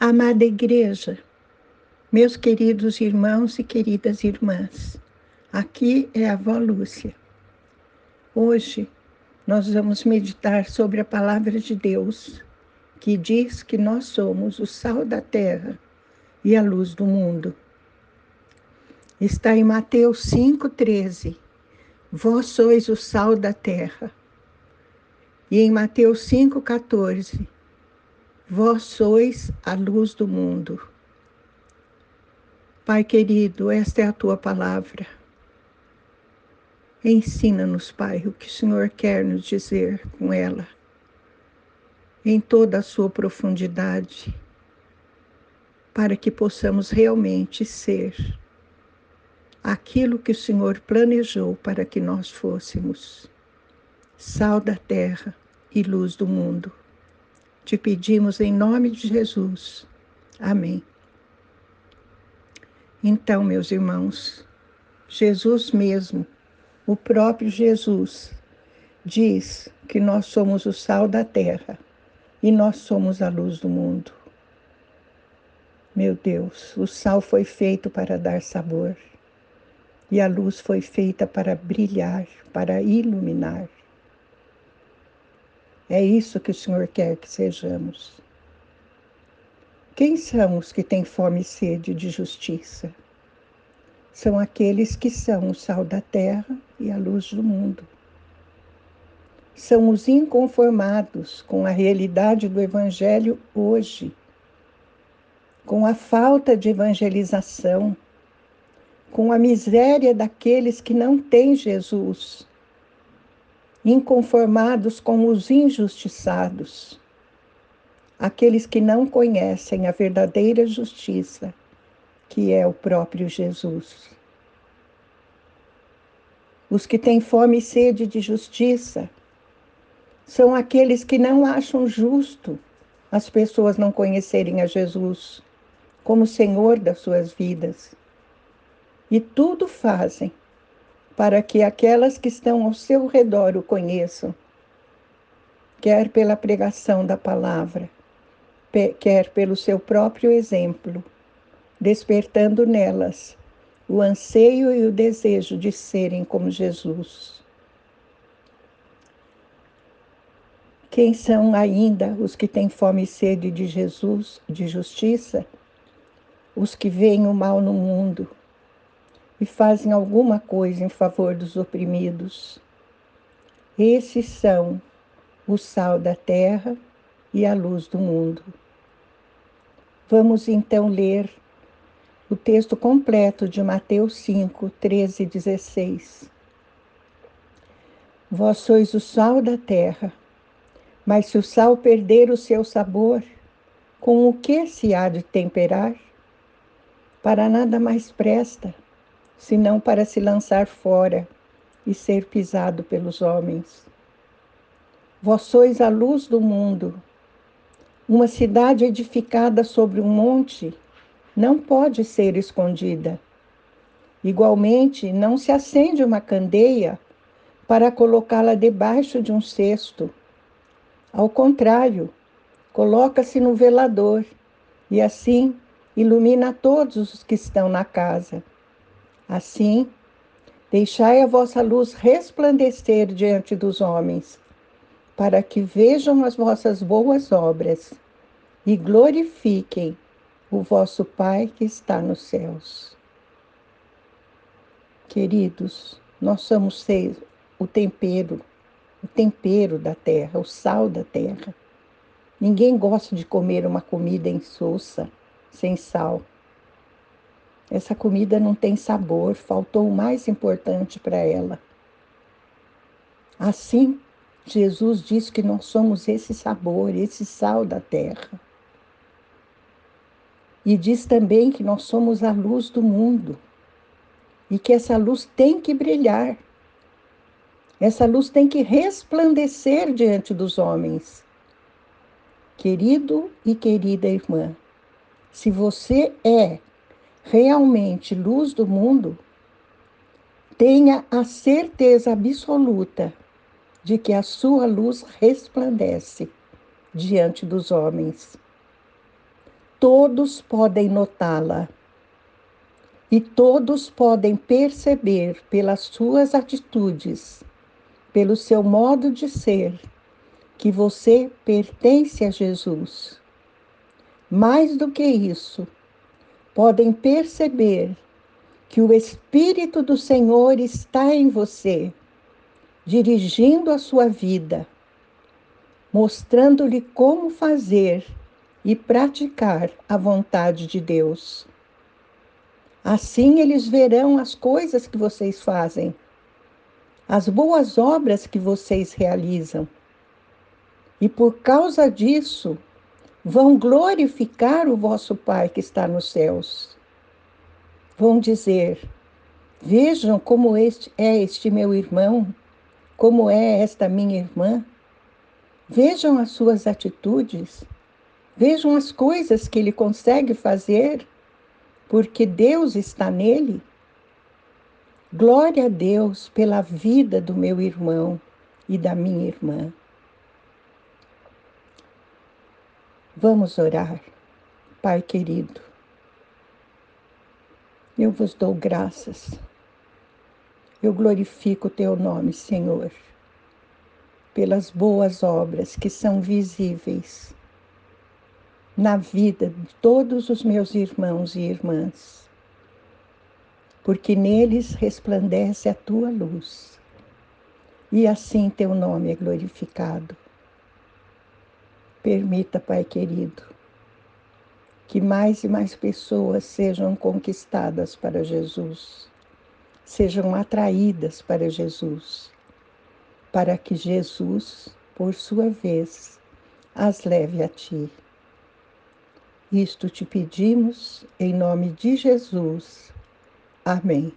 Amada Igreja, meus queridos irmãos e queridas irmãs, aqui é a avó Lúcia. Hoje nós vamos meditar sobre a palavra de Deus, que diz que nós somos o sal da terra e a luz do mundo. Está em Mateus 5,13. Vós sois o sal da terra. E em Mateus 5,14. Vós sois a luz do mundo. Pai querido, esta é a tua palavra. Ensina-nos, Pai, o que o Senhor quer nos dizer com ela, em toda a sua profundidade, para que possamos realmente ser aquilo que o Senhor planejou para que nós fôssemos sal da terra e luz do mundo. Te pedimos em nome de Jesus. Amém. Então, meus irmãos, Jesus mesmo, o próprio Jesus, diz que nós somos o sal da terra e nós somos a luz do mundo. Meu Deus, o sal foi feito para dar sabor e a luz foi feita para brilhar, para iluminar. É isso que o Senhor quer que sejamos. Quem são os que têm fome e sede de justiça? São aqueles que são o sal da terra e a luz do mundo. São os inconformados com a realidade do Evangelho hoje, com a falta de evangelização, com a miséria daqueles que não têm Jesus inconformados com os injustiçados, aqueles que não conhecem a verdadeira justiça, que é o próprio Jesus. Os que têm fome e sede de justiça são aqueles que não acham justo as pessoas não conhecerem a Jesus como Senhor das suas vidas. E tudo fazem para que aquelas que estão ao seu redor o conheçam, quer pela pregação da palavra, quer pelo seu próprio exemplo, despertando nelas o anseio e o desejo de serem como Jesus. Quem são ainda os que têm fome e sede de Jesus, de justiça? Os que veem o mal no mundo, e fazem alguma coisa em favor dos oprimidos. Esses são o sal da terra e a luz do mundo. Vamos então ler o texto completo de Mateus 5, 13 e 16. Vós sois o sal da terra, mas se o sal perder o seu sabor, com o que se há de temperar? Para nada mais presta senão para se lançar fora e ser pisado pelos homens. Vós sois a luz do mundo. Uma cidade edificada sobre um monte não pode ser escondida. Igualmente, não se acende uma candeia para colocá-la debaixo de um cesto. Ao contrário, coloca-se no velador e assim ilumina todos os que estão na casa. Assim, deixai a vossa luz resplandecer diante dos homens, para que vejam as vossas boas obras e glorifiquem o vosso Pai que está nos céus. Queridos, nós somos seis, o tempero, o tempero da terra, o sal da terra. Ninguém gosta de comer uma comida insossa, sem sal. Essa comida não tem sabor, faltou o mais importante para ela. Assim, Jesus diz que nós somos esse sabor, esse sal da terra. E diz também que nós somos a luz do mundo e que essa luz tem que brilhar. Essa luz tem que resplandecer diante dos homens. Querido e querida irmã, se você é realmente luz do mundo, tenha a certeza absoluta de que a sua luz resplandece diante dos homens. todos podem notá-la e todos podem perceber pelas suas atitudes, pelo seu modo de ser, que você pertence a Jesus. Mais do que isso, podem perceber que o Espírito do Senhor está em você, dirigindo a sua vida, mostrando-lhe como fazer e praticar a vontade de Deus. Assim eles verão as coisas que vocês fazem, as boas obras que vocês realizam. E por causa disso, vão glorificar o vosso Pai que está nos céus. Vão dizer: Vejam como este é este meu irmão, como é esta minha irmã. Vejam as suas atitudes, vejam as coisas que ele consegue fazer porque Deus está nele. Glória a Deus pela vida do meu irmão e da minha irmã. Vamos orar, Pai querido. Eu vos dou graças. Eu glorifico o teu nome, Senhor, pelas boas obras que são visíveis na vida de todos os meus irmãos e irmãs, porque neles resplandece a tua luz, e assim teu nome é glorificado. Permita, Pai querido, que mais e mais pessoas sejam conquistadas para Jesus, sejam atraídas para Jesus, para que Jesus, por sua vez, as leve a ti. Isto te pedimos em nome de Jesus. Amém.